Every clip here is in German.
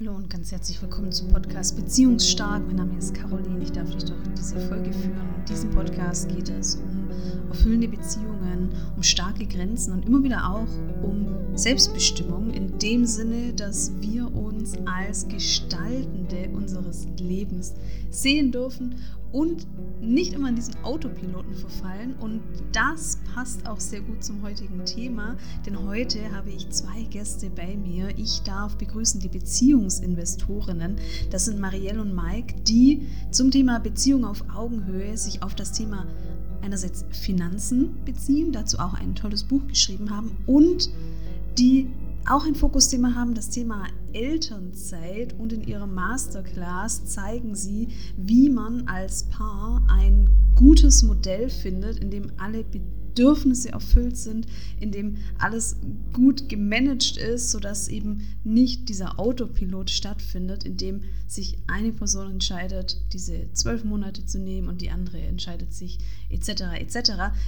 Hallo und ganz herzlich willkommen zum Podcast Beziehungsstark. Mein Name ist Caroline. Ich darf dich durch diese Folge führen. In diesem Podcast geht es um erfüllende Beziehungen, um starke Grenzen und immer wieder auch um Selbstbestimmung in dem Sinne, dass wir uns als Gestaltende unseres Lebens sehen dürfen und nicht immer in diesen Autopiloten verfallen. Und das passt auch sehr gut zum heutigen Thema, denn heute habe ich zwei Gäste bei mir. Ich darf begrüßen die Beziehungsinvestorinnen. Das sind Marielle und Mike, die zum Thema Beziehung auf Augenhöhe sich auf das Thema einerseits Finanzen beziehen, dazu auch ein tolles Buch geschrieben haben und die auch ein Fokusthema haben, das Thema Elternzeit und in ihrer Masterclass zeigen sie, wie man als Paar ein gutes Modell findet, in dem alle Bedürfnisse erfüllt sind, in dem alles gut gemanagt ist, sodass eben nicht dieser Autopilot stattfindet, in dem sich eine Person entscheidet, diese zwölf Monate zu nehmen und die andere entscheidet sich etc. etc.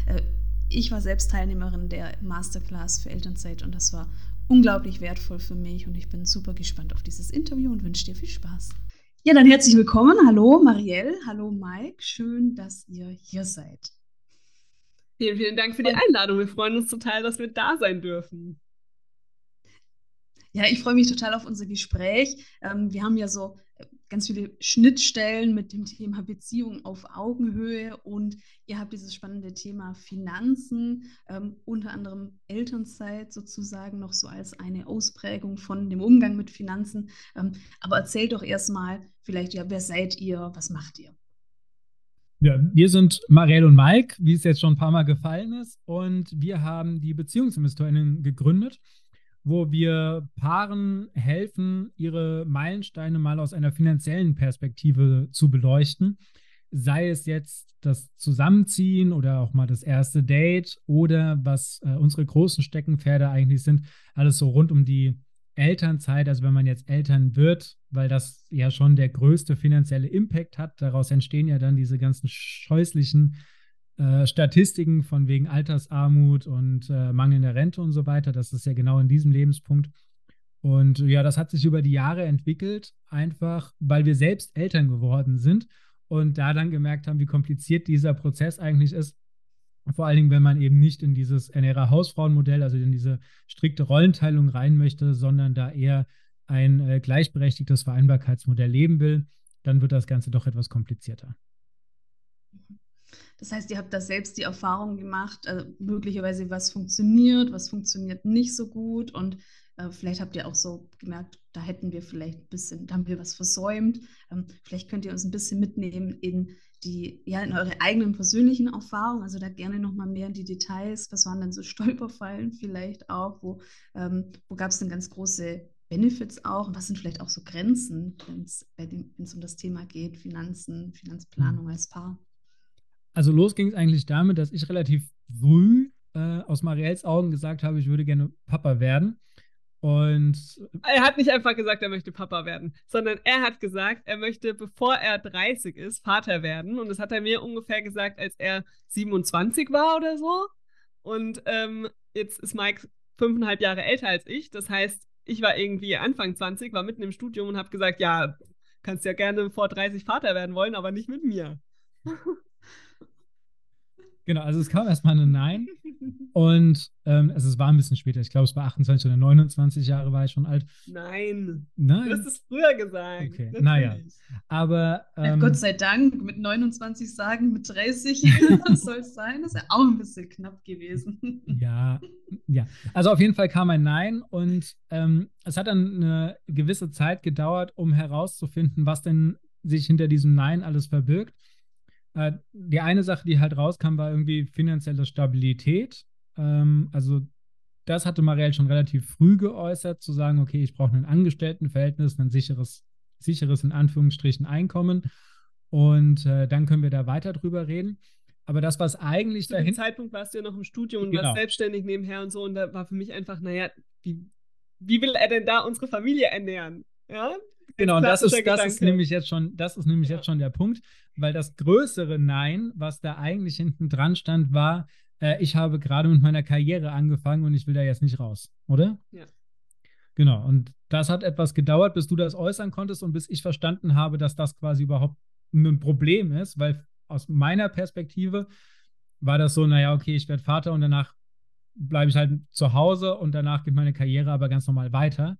Äh, ich war selbst Teilnehmerin der Masterclass für Elternzeit und das war unglaublich wertvoll für mich und ich bin super gespannt auf dieses Interview und wünsche dir viel Spaß. Ja, dann herzlich willkommen. Hallo Marielle, hallo Mike. Schön, dass ihr hier seid. Vielen, vielen Dank für die Einladung. Wir freuen uns total, dass wir da sein dürfen. Ja, ich freue mich total auf unser Gespräch. Ähm, wir haben ja so ganz viele Schnittstellen mit dem Thema Beziehung auf Augenhöhe und ihr habt dieses spannende Thema Finanzen, ähm, unter anderem Elternzeit sozusagen noch so als eine Ausprägung von dem Umgang mit Finanzen. Ähm, aber erzählt doch erstmal vielleicht, ja, wer seid ihr, was macht ihr? Ja, wir sind Marielle und Mike, wie es jetzt schon ein paar Mal gefallen ist, und wir haben die Beziehungsinvestorinnen gegründet wo wir Paaren helfen, ihre Meilensteine mal aus einer finanziellen Perspektive zu beleuchten. Sei es jetzt das Zusammenziehen oder auch mal das erste Date oder was äh, unsere großen Steckenpferde eigentlich sind, alles so rund um die Elternzeit, also wenn man jetzt Eltern wird, weil das ja schon der größte finanzielle Impact hat, daraus entstehen ja dann diese ganzen scheußlichen äh, Statistiken von wegen Altersarmut und äh, mangelnder Rente und so weiter. Das ist ja genau in diesem Lebenspunkt. Und ja, das hat sich über die Jahre entwickelt, einfach weil wir selbst Eltern geworden sind und da dann gemerkt haben, wie kompliziert dieser Prozess eigentlich ist. Vor allen Dingen, wenn man eben nicht in dieses Ernährer-Hausfrauenmodell, also in diese strikte Rollenteilung rein möchte, sondern da eher ein äh, gleichberechtigtes Vereinbarkeitsmodell leben will, dann wird das Ganze doch etwas komplizierter. Das heißt, ihr habt da selbst die Erfahrung gemacht, also möglicherweise was funktioniert, was funktioniert nicht so gut und äh, vielleicht habt ihr auch so gemerkt, da hätten wir vielleicht ein bisschen, da haben wir was versäumt. Ähm, vielleicht könnt ihr uns ein bisschen mitnehmen in die, ja, in eure eigenen persönlichen Erfahrungen, also da gerne nochmal mehr in die Details. Was waren denn so Stolperfallen vielleicht auch? Wo, ähm, wo gab es denn ganz große Benefits auch? Und was sind vielleicht auch so Grenzen, wenn es um das Thema geht, Finanzen, Finanzplanung mhm. als Paar? Also los ging es eigentlich damit, dass ich relativ früh äh, aus Marielles Augen gesagt habe, ich würde gerne Papa werden. Und er hat nicht einfach gesagt, er möchte Papa werden, sondern er hat gesagt, er möchte, bevor er 30 ist, Vater werden. Und das hat er mir ungefähr gesagt, als er 27 war oder so. Und ähm, jetzt ist Mike fünfeinhalb Jahre älter als ich. Das heißt, ich war irgendwie Anfang 20, war mitten im Studium und habe gesagt, ja, kannst ja gerne vor 30 Vater werden wollen, aber nicht mit mir. Genau, also es kam erstmal ein Nein. Und ähm, also es war ein bisschen später. Ich glaube, es war 28 oder 29 Jahre war ich schon alt. Nein. Nein. Du hast es früher gesagt. Okay, Natürlich. naja. Aber. Ähm, Gott sei Dank, mit 29 sagen, mit 30 soll es sein. Das ist ja auch ein bisschen knapp gewesen. ja, ja. Also auf jeden Fall kam ein Nein und ähm, es hat dann eine gewisse Zeit gedauert, um herauszufinden, was denn sich hinter diesem Nein alles verbirgt. Äh, die eine Sache, die halt rauskam, war irgendwie finanzielle Stabilität. Ähm, also das hatte Marielle schon relativ früh geäußert, zu sagen, okay, ich brauche ein Angestelltenverhältnis, ein sicheres, sicheres in Anführungsstrichen Einkommen. Und äh, dann können wir da weiter drüber reden. Aber das, was eigentlich Zu dem Zeitpunkt warst du ja noch im Studium und genau. warst selbstständig nebenher und so. Und da war für mich einfach, naja, wie, wie will er denn da unsere Familie ernähren? Ja, Genau, und das ist, das ist nämlich jetzt schon, das ist nämlich ja. jetzt schon der Punkt, weil das größere Nein, was da eigentlich hinten dran stand, war, äh, ich habe gerade mit meiner Karriere angefangen und ich will da jetzt nicht raus, oder? Ja. Genau, und das hat etwas gedauert, bis du das äußern konntest und bis ich verstanden habe, dass das quasi überhaupt ein Problem ist, weil aus meiner Perspektive war das so, naja, okay, ich werde Vater und danach bleibe ich halt zu Hause und danach geht meine Karriere aber ganz normal weiter.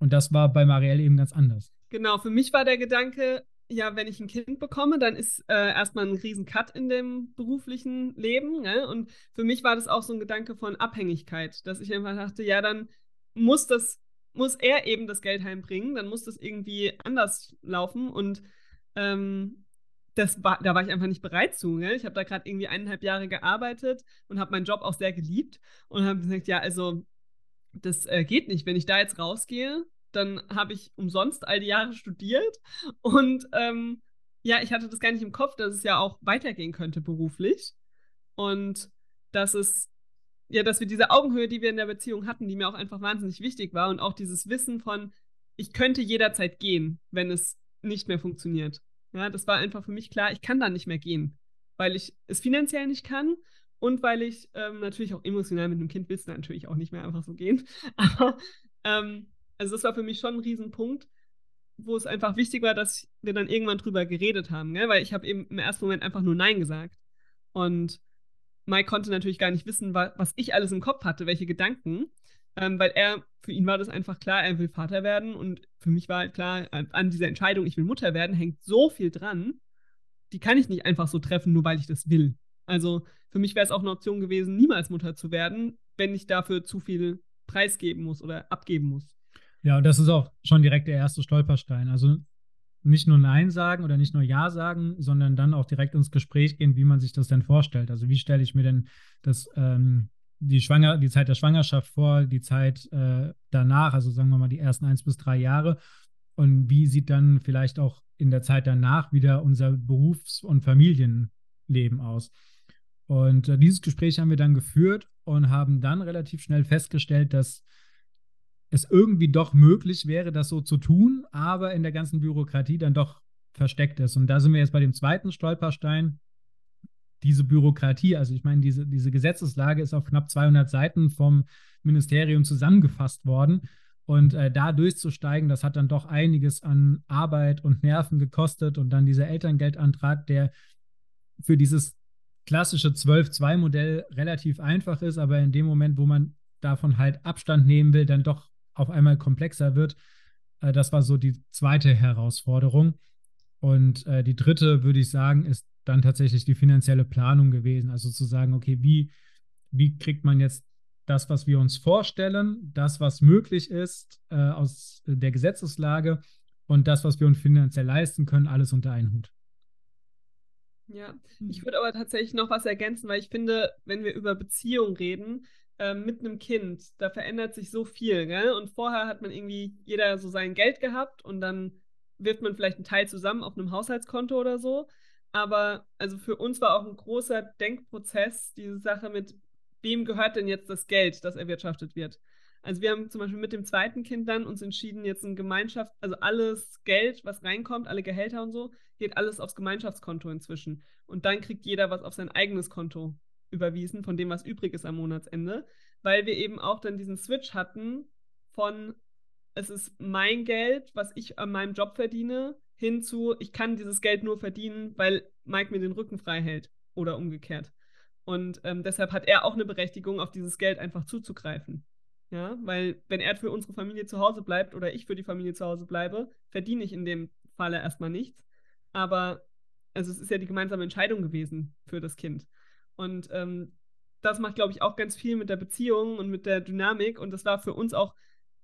Und das war bei Marielle eben ganz anders. Genau, für mich war der Gedanke, ja, wenn ich ein Kind bekomme, dann ist äh, erstmal ein riesen Cut in dem beruflichen Leben. Ne? Und für mich war das auch so ein Gedanke von Abhängigkeit, dass ich einfach dachte, ja, dann muss das, muss er eben das Geld heimbringen, dann muss das irgendwie anders laufen. Und ähm, das war, da war ich einfach nicht bereit zu. Ne? Ich habe da gerade irgendwie eineinhalb Jahre gearbeitet und habe meinen Job auch sehr geliebt und habe gesagt, ja, also das äh, geht nicht. Wenn ich da jetzt rausgehe, dann habe ich umsonst all die Jahre studiert und ähm, ja, ich hatte das gar nicht im Kopf, dass es ja auch weitergehen könnte beruflich und dass es ja, dass wir diese Augenhöhe, die wir in der Beziehung hatten, die mir auch einfach wahnsinnig wichtig war und auch dieses Wissen von, ich könnte jederzeit gehen, wenn es nicht mehr funktioniert. Ja, das war einfach für mich klar, ich kann da nicht mehr gehen, weil ich es finanziell nicht kann und weil ich ähm, natürlich auch emotional mit einem Kind willst du natürlich auch nicht mehr einfach so gehen. Aber ähm, also das war für mich schon ein Riesenpunkt, wo es einfach wichtig war, dass wir dann irgendwann drüber geredet haben, gell? weil ich habe eben im ersten Moment einfach nur Nein gesagt. Und Mike konnte natürlich gar nicht wissen, was ich alles im Kopf hatte, welche Gedanken, ähm, weil er, für ihn war das einfach klar, er will Vater werden und für mich war halt klar, an dieser Entscheidung, ich will Mutter werden, hängt so viel dran, die kann ich nicht einfach so treffen, nur weil ich das will. Also für mich wäre es auch eine Option gewesen, niemals Mutter zu werden, wenn ich dafür zu viel preisgeben muss oder abgeben muss. Ja, und das ist auch schon direkt der erste Stolperstein. Also nicht nur Nein sagen oder nicht nur Ja sagen, sondern dann auch direkt ins Gespräch gehen, wie man sich das denn vorstellt. Also wie stelle ich mir denn das, ähm, die, Schwanger die Zeit der Schwangerschaft vor, die Zeit äh, danach, also sagen wir mal die ersten eins bis drei Jahre. Und wie sieht dann vielleicht auch in der Zeit danach wieder unser Berufs- und Familienleben aus? Und äh, dieses Gespräch haben wir dann geführt und haben dann relativ schnell festgestellt, dass es irgendwie doch möglich wäre, das so zu tun, aber in der ganzen Bürokratie dann doch versteckt ist. Und da sind wir jetzt bei dem zweiten Stolperstein. Diese Bürokratie, also ich meine, diese, diese Gesetzeslage ist auf knapp 200 Seiten vom Ministerium zusammengefasst worden. Und äh, da durchzusteigen, das hat dann doch einiges an Arbeit und Nerven gekostet. Und dann dieser Elterngeldantrag, der für dieses klassische 12-2-Modell relativ einfach ist, aber in dem Moment, wo man davon halt Abstand nehmen will, dann doch auf einmal komplexer wird. Äh, das war so die zweite Herausforderung. Und äh, die dritte, würde ich sagen, ist dann tatsächlich die finanzielle Planung gewesen. Also zu sagen, okay, wie, wie kriegt man jetzt das, was wir uns vorstellen, das, was möglich ist äh, aus der Gesetzeslage und das, was wir uns finanziell leisten können, alles unter einen Hut. Ja, ich würde aber tatsächlich noch was ergänzen, weil ich finde, wenn wir über Beziehung reden, ähm, mit einem Kind, da verändert sich so viel, gell? Und vorher hat man irgendwie jeder so sein Geld gehabt und dann wirft man vielleicht einen Teil zusammen auf einem Haushaltskonto oder so. Aber also für uns war auch ein großer Denkprozess diese Sache mit, wem gehört denn jetzt das Geld, das erwirtschaftet wird. Also wir haben zum Beispiel mit dem zweiten Kind dann uns entschieden, jetzt ein Gemeinschaft, also alles Geld, was reinkommt, alle Gehälter und so, geht alles aufs Gemeinschaftskonto inzwischen. Und dann kriegt jeder was auf sein eigenes Konto überwiesen von dem, was übrig ist am Monatsende, weil wir eben auch dann diesen Switch hatten von es ist mein Geld, was ich an meinem Job verdiene, hin zu ich kann dieses Geld nur verdienen, weil Mike mir den Rücken frei hält oder umgekehrt. Und ähm, deshalb hat er auch eine Berechtigung, auf dieses Geld einfach zuzugreifen. Ja, weil wenn er für unsere Familie zu Hause bleibt oder ich für die Familie zu Hause bleibe, verdiene ich in dem Falle erstmal nichts. Aber also es ist ja die gemeinsame Entscheidung gewesen für das Kind. Und ähm, das macht, glaube ich, auch ganz viel mit der Beziehung und mit der Dynamik. Und das war für uns auch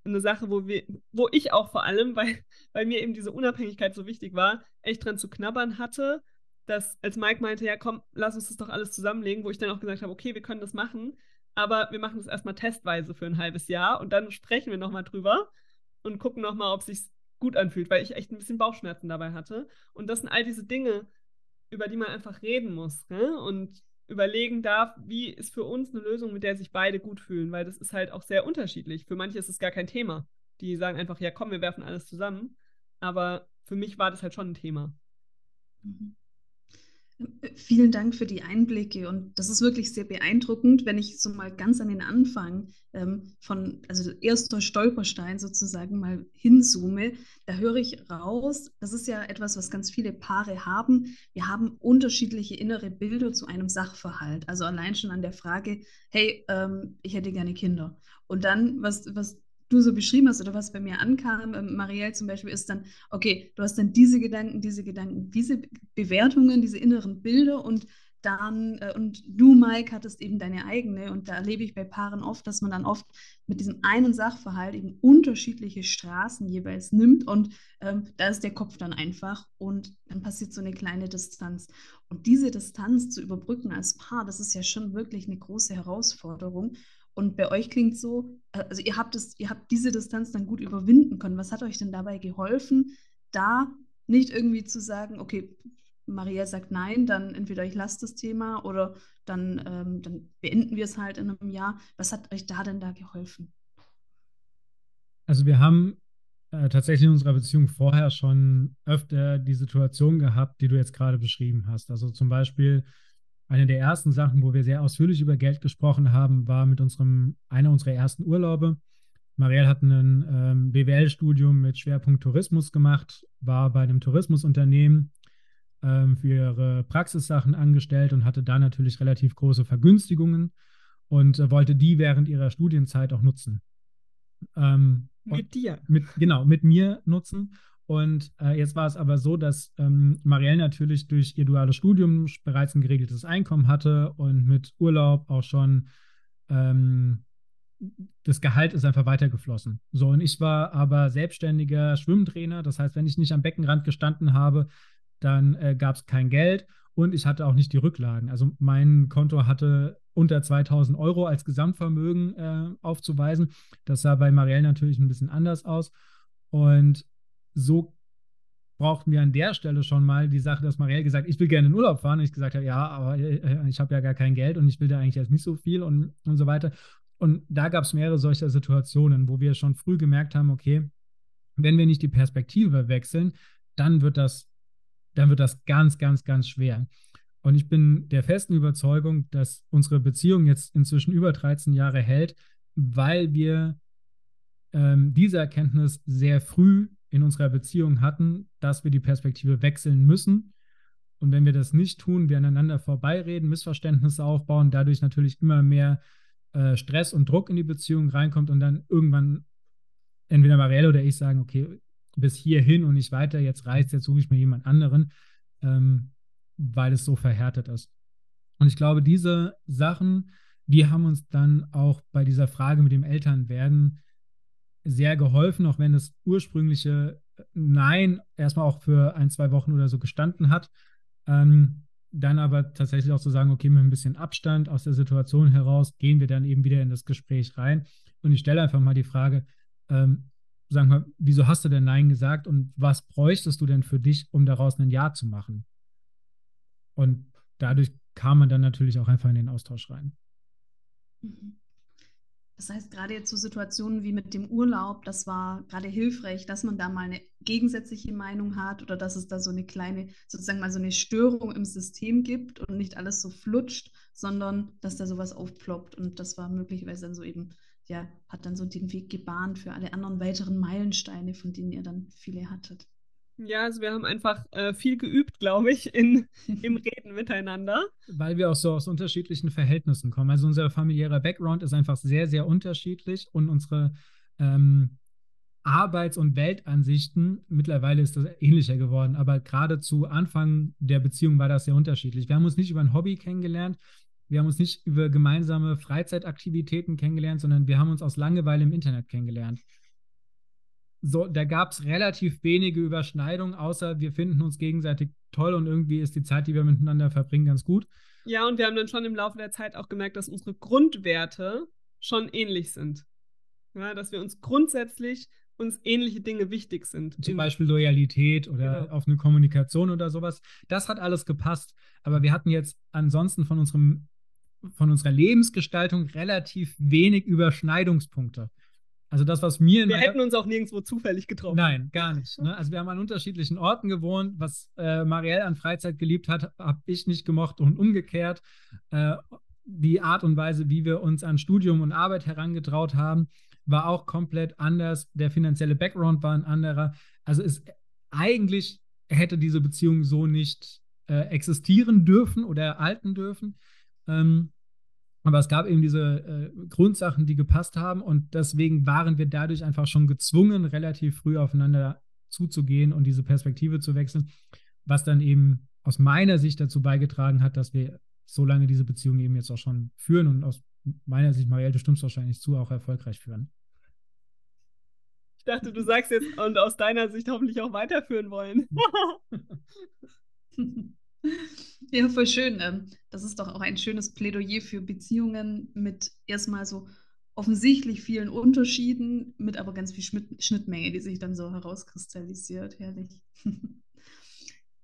eine Sache, wo wir, wo ich auch vor allem, weil, weil mir eben diese Unabhängigkeit so wichtig war, echt dran zu knabbern hatte, dass als Mike meinte, ja komm, lass uns das doch alles zusammenlegen, wo ich dann auch gesagt habe, okay, wir können das machen, aber wir machen das erstmal testweise für ein halbes Jahr und dann sprechen wir nochmal drüber und gucken nochmal, ob sich gut anfühlt, weil ich echt ein bisschen Bauchschmerzen dabei hatte. Und das sind all diese Dinge, über die man einfach reden muss. Ne? Und überlegen darf, wie ist für uns eine Lösung, mit der sich beide gut fühlen, weil das ist halt auch sehr unterschiedlich. Für manche ist es gar kein Thema. Die sagen einfach, ja, komm, wir werfen alles zusammen. Aber für mich war das halt schon ein Thema. Mhm. Vielen Dank für die Einblicke und das ist wirklich sehr beeindruckend, wenn ich so mal ganz an den Anfang ähm, von, also erster Stolperstein sozusagen mal hinzoome, da höre ich raus, das ist ja etwas, was ganz viele Paare haben. Wir haben unterschiedliche innere Bilder zu einem Sachverhalt. Also allein schon an der Frage, hey, ähm, ich hätte gerne Kinder. Und dann, was, was du so beschrieben hast oder was bei mir ankam, ähm, Marielle zum Beispiel, ist dann, okay, du hast dann diese Gedanken, diese Gedanken, diese Bewertungen, diese inneren Bilder und dann, äh, und du, Mike, hattest eben deine eigene und da erlebe ich bei Paaren oft, dass man dann oft mit diesem einen Sachverhalt eben unterschiedliche Straßen jeweils nimmt und ähm, da ist der Kopf dann einfach und dann passiert so eine kleine Distanz. Und diese Distanz zu überbrücken als Paar, das ist ja schon wirklich eine große Herausforderung. Und bei euch klingt so, äh, also ihr habt es, ihr habt diese Distanz dann gut überwinden können. Was hat euch denn dabei geholfen, da nicht irgendwie zu sagen, okay, Maria sagt nein, dann entweder ich lasse das Thema oder dann, ähm, dann beenden wir es halt in einem Jahr. Was hat euch da denn da geholfen? Also wir haben äh, tatsächlich in unserer Beziehung vorher schon öfter die Situation gehabt, die du jetzt gerade beschrieben hast. Also zum Beispiel eine der ersten Sachen, wo wir sehr ausführlich über Geld gesprochen haben, war mit unserem, einer unserer ersten Urlaube. Marielle hat ein ähm, BWL-Studium mit Schwerpunkt Tourismus gemacht, war bei einem Tourismusunternehmen ähm, für ihre Praxissachen angestellt und hatte da natürlich relativ große Vergünstigungen und äh, wollte die während ihrer Studienzeit auch nutzen. Ähm, mit dir. Mit, genau, mit mir nutzen. Und äh, jetzt war es aber so, dass ähm, Marielle natürlich durch ihr duales Studium bereits ein geregeltes Einkommen hatte und mit Urlaub auch schon ähm, das Gehalt ist einfach weitergeflossen. So, und ich war aber selbstständiger Schwimmtrainer. Das heißt, wenn ich nicht am Beckenrand gestanden habe, dann äh, gab es kein Geld und ich hatte auch nicht die Rücklagen. Also mein Konto hatte unter 2000 Euro als Gesamtvermögen äh, aufzuweisen. Das sah bei Marielle natürlich ein bisschen anders aus. Und so brauchten wir an der Stelle schon mal die Sache, dass Marielle gesagt ich will gerne in Urlaub fahren. Und ich gesagt habe, ja, aber äh, ich habe ja gar kein Geld und ich will da eigentlich jetzt nicht so viel und, und so weiter. Und da gab es mehrere solcher Situationen, wo wir schon früh gemerkt haben, okay, wenn wir nicht die Perspektive wechseln, dann wird das, dann wird das ganz, ganz, ganz schwer. Und ich bin der festen Überzeugung, dass unsere Beziehung jetzt inzwischen über 13 Jahre hält, weil wir ähm, diese Erkenntnis sehr früh in unserer Beziehung hatten, dass wir die Perspektive wechseln müssen. Und wenn wir das nicht tun, wir aneinander vorbeireden, Missverständnisse aufbauen, dadurch natürlich immer mehr äh, Stress und Druck in die Beziehung reinkommt und dann irgendwann entweder Marielle oder ich sagen, okay, bis hierhin und nicht weiter, jetzt reizt, jetzt suche ich mir jemand anderen, ähm, weil es so verhärtet ist. Und ich glaube, diese Sachen, die haben uns dann auch bei dieser Frage mit dem Elternwerden sehr geholfen, auch wenn das ursprüngliche Nein erstmal auch für ein, zwei Wochen oder so gestanden hat. Ähm, dann aber tatsächlich auch zu sagen, okay, mit ein bisschen Abstand aus der Situation heraus gehen wir dann eben wieder in das Gespräch rein. Und ich stelle einfach mal die Frage, ähm, sagen wir, wieso hast du denn Nein gesagt und was bräuchtest du denn für dich, um daraus ein Ja zu machen? Und dadurch kam man dann natürlich auch einfach in den Austausch rein. Mhm. Das heißt, gerade jetzt so Situationen wie mit dem Urlaub, das war gerade hilfreich, dass man da mal eine gegensätzliche Meinung hat oder dass es da so eine kleine, sozusagen mal so eine Störung im System gibt und nicht alles so flutscht, sondern dass da sowas aufploppt. Und das war möglicherweise dann so eben, ja, hat dann so den Weg gebahnt für alle anderen weiteren Meilensteine, von denen ihr dann viele hattet. Ja, also wir haben einfach äh, viel geübt, glaube ich, in, im Reden miteinander. Weil wir auch so aus unterschiedlichen Verhältnissen kommen. Also unser familiärer Background ist einfach sehr, sehr unterschiedlich und unsere ähm, Arbeits- und Weltansichten, mittlerweile ist das ähnlicher geworden, aber gerade zu Anfang der Beziehung war das sehr unterschiedlich. Wir haben uns nicht über ein Hobby kennengelernt, wir haben uns nicht über gemeinsame Freizeitaktivitäten kennengelernt, sondern wir haben uns aus Langeweile im Internet kennengelernt so, da gab es relativ wenige Überschneidungen, außer wir finden uns gegenseitig toll und irgendwie ist die Zeit, die wir miteinander verbringen, ganz gut. Ja, und wir haben dann schon im Laufe der Zeit auch gemerkt, dass unsere Grundwerte schon ähnlich sind. Ja, dass wir uns grundsätzlich uns ähnliche Dinge wichtig sind. Zum Beispiel Loyalität oder genau. auf eine Kommunikation oder sowas. Das hat alles gepasst. Aber wir hatten jetzt ansonsten von unserem von unserer Lebensgestaltung relativ wenig Überschneidungspunkte. Also das, was mir... Wir hätten uns auch nirgendwo zufällig getroffen. Nein, gar nicht. Ne? Also wir haben an unterschiedlichen Orten gewohnt. Was äh, Marielle an Freizeit geliebt hat, habe ich nicht gemocht und umgekehrt. Äh, die Art und Weise, wie wir uns an Studium und Arbeit herangetraut haben, war auch komplett anders. Der finanzielle Background war ein anderer. Also es eigentlich hätte diese Beziehung so nicht äh, existieren dürfen oder erhalten dürfen. Ähm, aber es gab eben diese äh, Grundsachen, die gepasst haben und deswegen waren wir dadurch einfach schon gezwungen, relativ früh aufeinander zuzugehen und diese Perspektive zu wechseln, was dann eben aus meiner Sicht dazu beigetragen hat, dass wir so lange diese Beziehung eben jetzt auch schon führen und aus meiner Sicht, Marielle, du stimmst wahrscheinlich zu, auch erfolgreich führen. Ich dachte, du sagst jetzt und aus deiner Sicht hoffentlich auch weiterführen wollen. Ja, voll schön. Ähm, das ist doch auch ein schönes Plädoyer für Beziehungen mit erstmal so offensichtlich vielen Unterschieden, mit aber ganz viel Schnittmenge, die sich dann so herauskristallisiert. Herrlich.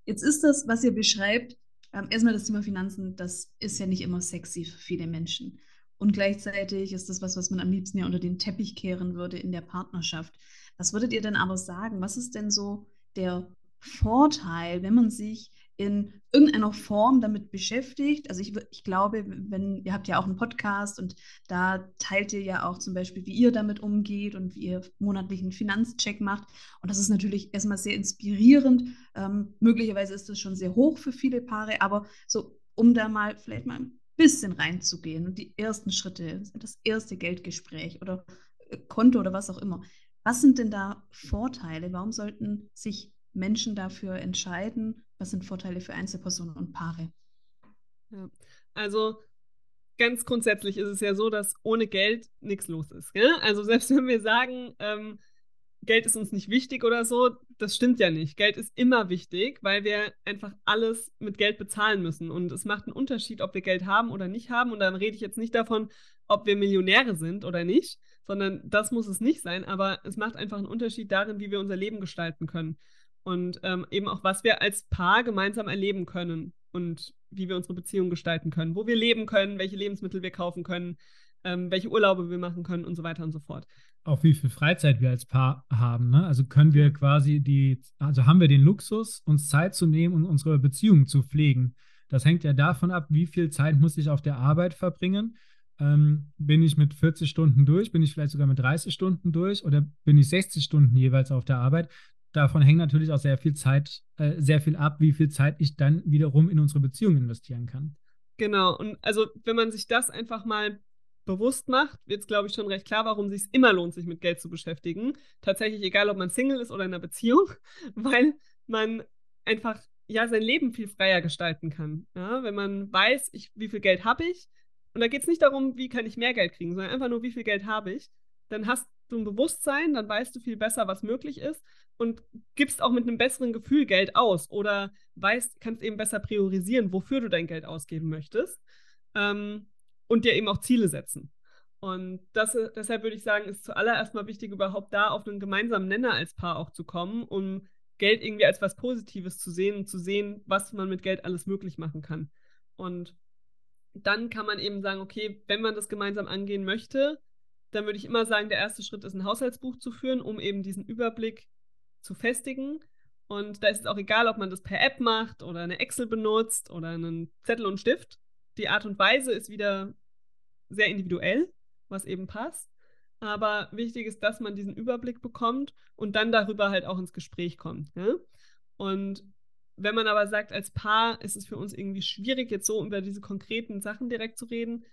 Jetzt ist das, was ihr beschreibt, ähm, erstmal das Thema Finanzen, das ist ja nicht immer sexy für viele Menschen. Und gleichzeitig ist das was, was man am liebsten ja unter den Teppich kehren würde in der Partnerschaft. Was würdet ihr denn aber sagen? Was ist denn so der Vorteil, wenn man sich in irgendeiner Form damit beschäftigt. Also ich, ich glaube, wenn ihr habt ja auch einen Podcast und da teilt ihr ja auch zum Beispiel, wie ihr damit umgeht und wie ihr monatlichen Finanzcheck macht. Und das ist natürlich erstmal sehr inspirierend. Ähm, möglicherweise ist das schon sehr hoch für viele Paare, aber so, um da mal vielleicht mal ein bisschen reinzugehen und die ersten Schritte, das erste Geldgespräch oder äh, Konto oder was auch immer. Was sind denn da Vorteile? Warum sollten sich Menschen dafür entscheiden? Was sind Vorteile für Einzelpersonen und Paare? Ja. Also ganz grundsätzlich ist es ja so, dass ohne Geld nichts los ist. Gell? Also selbst wenn wir sagen, ähm, Geld ist uns nicht wichtig oder so, das stimmt ja nicht. Geld ist immer wichtig, weil wir einfach alles mit Geld bezahlen müssen. Und es macht einen Unterschied, ob wir Geld haben oder nicht haben. Und dann rede ich jetzt nicht davon, ob wir Millionäre sind oder nicht, sondern das muss es nicht sein. Aber es macht einfach einen Unterschied darin, wie wir unser Leben gestalten können und ähm, eben auch, was wir als Paar gemeinsam erleben können und wie wir unsere Beziehung gestalten können, wo wir leben können, welche Lebensmittel wir kaufen können, ähm, welche Urlaube wir machen können und so weiter und so fort. Auch wie viel Freizeit wir als Paar haben. Ne? Also können wir quasi die, also haben wir den Luxus, uns Zeit zu nehmen und unsere Beziehung zu pflegen. Das hängt ja davon ab, wie viel Zeit muss ich auf der Arbeit verbringen. Ähm, bin ich mit 40 Stunden durch? Bin ich vielleicht sogar mit 30 Stunden durch? Oder bin ich 60 Stunden jeweils auf der Arbeit? Davon hängt natürlich auch sehr viel Zeit, äh, sehr viel ab, wie viel Zeit ich dann wiederum in unsere Beziehung investieren kann. Genau, und also wenn man sich das einfach mal bewusst macht, wird es, glaube ich, schon recht klar, warum es sich immer lohnt, sich mit Geld zu beschäftigen. Tatsächlich egal, ob man Single ist oder in einer Beziehung, weil man einfach ja sein Leben viel freier gestalten kann. Ja, wenn man weiß, ich, wie viel Geld habe ich, und da geht es nicht darum, wie kann ich mehr Geld kriegen, sondern einfach nur, wie viel Geld habe ich, dann hast du ein Bewusstsein, dann weißt du viel besser, was möglich ist und gibst auch mit einem besseren Gefühl Geld aus oder weißt, kannst eben besser priorisieren, wofür du dein Geld ausgeben möchtest ähm, und dir eben auch Ziele setzen. Und das, deshalb würde ich sagen, ist zuallererst mal wichtig, überhaupt da auf einen gemeinsamen Nenner als Paar auch zu kommen, um Geld irgendwie als was Positives zu sehen und zu sehen, was man mit Geld alles möglich machen kann. Und dann kann man eben sagen, okay, wenn man das gemeinsam angehen möchte, dann würde ich immer sagen, der erste Schritt ist, ein Haushaltsbuch zu führen, um eben diesen Überblick zu festigen. Und da ist es auch egal, ob man das per App macht oder eine Excel benutzt oder einen Zettel und Stift. Die Art und Weise ist wieder sehr individuell, was eben passt. Aber wichtig ist, dass man diesen Überblick bekommt und dann darüber halt auch ins Gespräch kommt. Ja? Und wenn man aber sagt, als Paar ist es für uns irgendwie schwierig, jetzt so über diese konkreten Sachen direkt zu reden,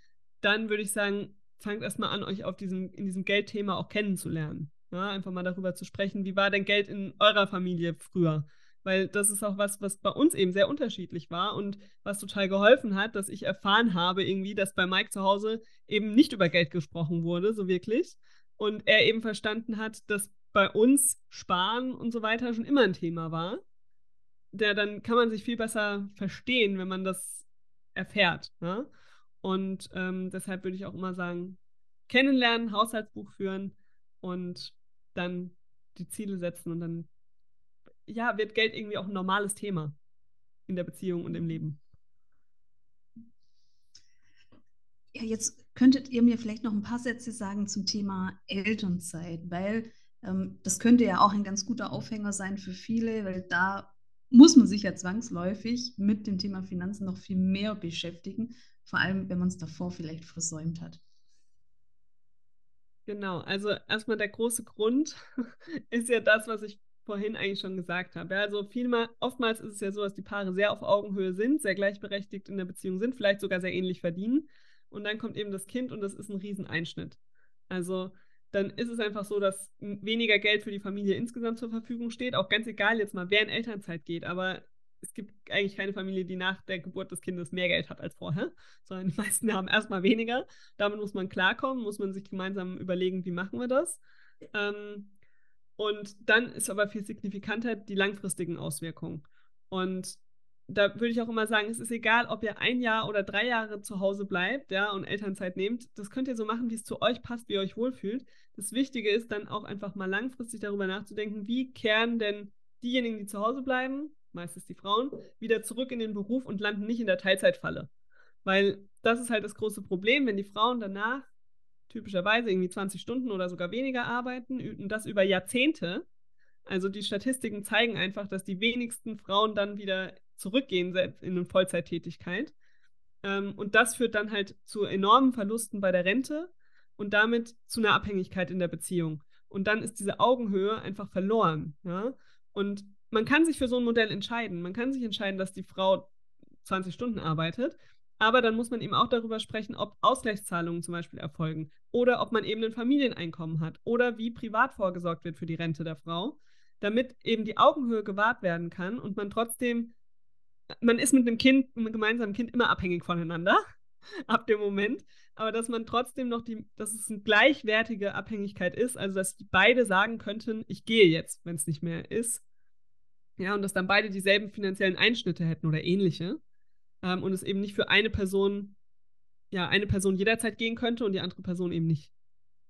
dann würde ich sagen, fangt erstmal an, euch auf diesem, in diesem Geldthema auch kennenzulernen. Ja, einfach mal darüber zu sprechen, wie war denn Geld in eurer Familie früher? Weil das ist auch was, was bei uns eben sehr unterschiedlich war und was total geholfen hat, dass ich erfahren habe, irgendwie, dass bei Mike zu Hause eben nicht über Geld gesprochen wurde, so wirklich. Und er eben verstanden hat, dass bei uns Sparen und so weiter schon immer ein Thema war. Der, dann kann man sich viel besser verstehen, wenn man das erfährt. Ne? Und ähm, deshalb würde ich auch immer sagen, kennenlernen, Haushaltsbuch führen und dann die Ziele setzen und dann, ja, wird Geld irgendwie auch ein normales Thema in der Beziehung und im Leben. Ja, jetzt könntet ihr mir vielleicht noch ein paar Sätze sagen zum Thema Elternzeit, weil ähm, das könnte ja auch ein ganz guter Aufhänger sein für viele, weil da muss man sich ja zwangsläufig mit dem Thema Finanzen noch viel mehr beschäftigen, vor allem wenn man es davor vielleicht versäumt hat. Genau, also erstmal der große Grund ist ja das, was ich vorhin eigentlich schon gesagt habe. Also vielmal, oftmals ist es ja so, dass die Paare sehr auf Augenhöhe sind, sehr gleichberechtigt in der Beziehung sind, vielleicht sogar sehr ähnlich verdienen. Und dann kommt eben das Kind und das ist ein Rieseneinschnitt. Also dann ist es einfach so, dass weniger Geld für die Familie insgesamt zur Verfügung steht, auch ganz egal jetzt mal, wer in Elternzeit geht, aber es gibt eigentlich keine Familie, die nach der Geburt des Kindes mehr Geld hat als vorher, sondern die meisten haben erstmal weniger. Damit muss man klarkommen, muss man sich gemeinsam überlegen, wie machen wir das. Ähm, und dann ist aber viel signifikanter die langfristigen Auswirkungen. Und da würde ich auch immer sagen, es ist egal, ob ihr ein Jahr oder drei Jahre zu Hause bleibt, ja, und Elternzeit nehmt. Das könnt ihr so machen, wie es zu euch passt, wie ihr euch wohlfühlt. Das Wichtige ist dann auch einfach mal langfristig darüber nachzudenken, wie kehren denn diejenigen, die zu Hause bleiben, meistens die Frauen, wieder zurück in den Beruf und landen nicht in der Teilzeitfalle. Weil das ist halt das große Problem, wenn die Frauen danach typischerweise irgendwie 20 Stunden oder sogar weniger arbeiten und das über Jahrzehnte. Also die Statistiken zeigen einfach, dass die wenigsten Frauen dann wieder zurückgehen in eine Vollzeittätigkeit. Ähm, und das führt dann halt zu enormen Verlusten bei der Rente und damit zu einer Abhängigkeit in der Beziehung. Und dann ist diese Augenhöhe einfach verloren. Ja? Und man kann sich für so ein Modell entscheiden. Man kann sich entscheiden, dass die Frau 20 Stunden arbeitet, aber dann muss man eben auch darüber sprechen, ob Ausgleichszahlungen zum Beispiel erfolgen oder ob man eben ein Familieneinkommen hat oder wie privat vorgesorgt wird für die Rente der Frau, damit eben die Augenhöhe gewahrt werden kann und man trotzdem, man ist mit einem Kind, mit einem gemeinsamen Kind immer abhängig voneinander ab dem Moment, aber dass man trotzdem noch die, dass es eine gleichwertige Abhängigkeit ist, also dass beide sagen könnten, ich gehe jetzt, wenn es nicht mehr ist ja, und dass dann beide dieselben finanziellen Einschnitte hätten oder ähnliche. Ähm, und es eben nicht für eine Person, ja, eine Person jederzeit gehen könnte und die andere Person eben nicht.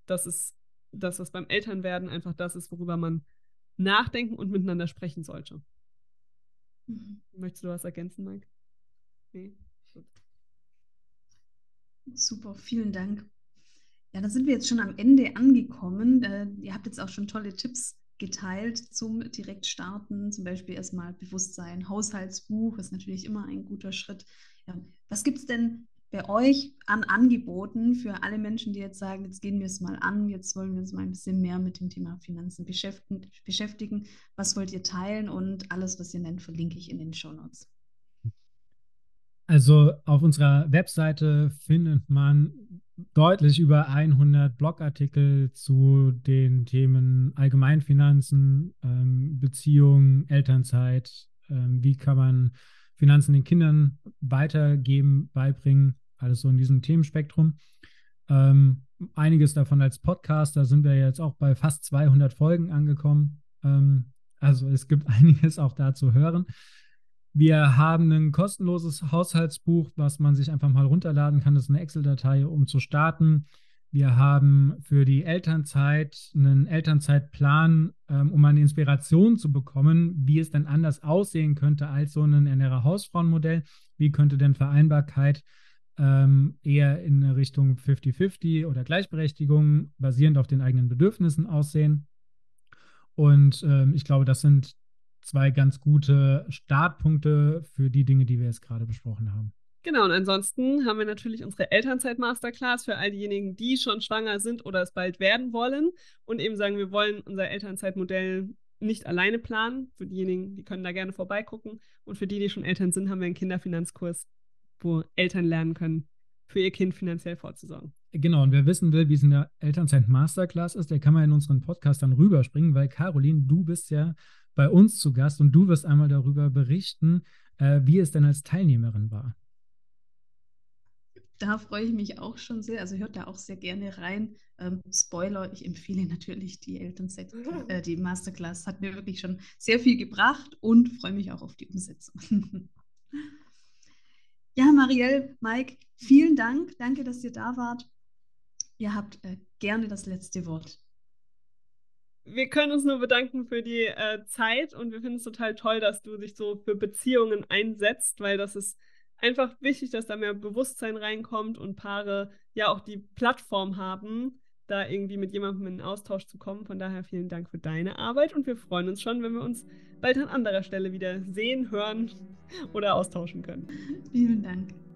Das ist das, was beim Elternwerden einfach das ist, worüber man nachdenken und miteinander sprechen sollte. Mhm. Möchtest du was ergänzen, Mike? Nee? Super, vielen Dank. Ja, da sind wir jetzt schon am Ende angekommen. Äh, ihr habt jetzt auch schon tolle Tipps geteilt zum Direktstarten, zum Beispiel erstmal Bewusstsein, Haushaltsbuch ist natürlich immer ein guter Schritt. Ja, was gibt es denn bei euch an Angeboten für alle Menschen, die jetzt sagen, jetzt gehen wir es mal an, jetzt wollen wir uns mal ein bisschen mehr mit dem Thema Finanzen beschäftigen. Was wollt ihr teilen und alles, was ihr nennt, verlinke ich in den Show Notes. Also auf unserer Webseite findet man deutlich über 100 Blogartikel zu den Themen Allgemeinfinanzen, ähm, Beziehungen, Elternzeit, ähm, wie kann man Finanzen den Kindern weitergeben, beibringen, alles so in diesem Themenspektrum. Ähm, einiges davon als Podcast, da sind wir jetzt auch bei fast 200 Folgen angekommen. Ähm, also es gibt einiges auch da zu hören. Wir haben ein kostenloses Haushaltsbuch, was man sich einfach mal runterladen kann. Das ist eine Excel-Datei, um zu starten. Wir haben für die Elternzeit einen Elternzeitplan, ähm, um eine Inspiration zu bekommen, wie es denn anders aussehen könnte als so ein ernährer Hausfrauenmodell. Wie könnte denn Vereinbarkeit ähm, eher in Richtung 50-50 oder Gleichberechtigung basierend auf den eigenen Bedürfnissen aussehen? Und ähm, ich glaube, das sind zwei ganz gute Startpunkte für die Dinge, die wir jetzt gerade besprochen haben. Genau, und ansonsten haben wir natürlich unsere Elternzeit-Masterclass für all diejenigen, die schon schwanger sind oder es bald werden wollen und eben sagen, wir wollen unser Elternzeitmodell nicht alleine planen. Für diejenigen, die können da gerne vorbeigucken. Und für die, die schon Eltern sind, haben wir einen Kinderfinanzkurs, wo Eltern lernen können, für ihr Kind finanziell vorzusorgen. Genau, und wer wissen will, wie es in der Elternzeit-Masterclass ist, der kann mal in unseren Podcast dann rüberspringen, weil Caroline, du bist ja bei uns zu Gast und du wirst einmal darüber berichten, äh, wie es denn als Teilnehmerin war. Da freue ich mich auch schon sehr. Also hört da auch sehr gerne rein. Ähm, Spoiler, ich empfehle natürlich die Elternzeit, äh, die Masterclass hat mir wirklich schon sehr viel gebracht und freue mich auch auf die Umsetzung. ja, Marielle, Mike, vielen Dank. Danke, dass ihr da wart. Ihr habt äh, gerne das letzte Wort wir können uns nur bedanken für die äh, Zeit und wir finden es total toll, dass du dich so für Beziehungen einsetzt, weil das ist einfach wichtig, dass da mehr Bewusstsein reinkommt und Paare ja auch die Plattform haben, da irgendwie mit jemandem in Austausch zu kommen. Von daher vielen Dank für deine Arbeit und wir freuen uns schon, wenn wir uns bald an anderer Stelle wieder sehen, hören oder austauschen können. Vielen Dank.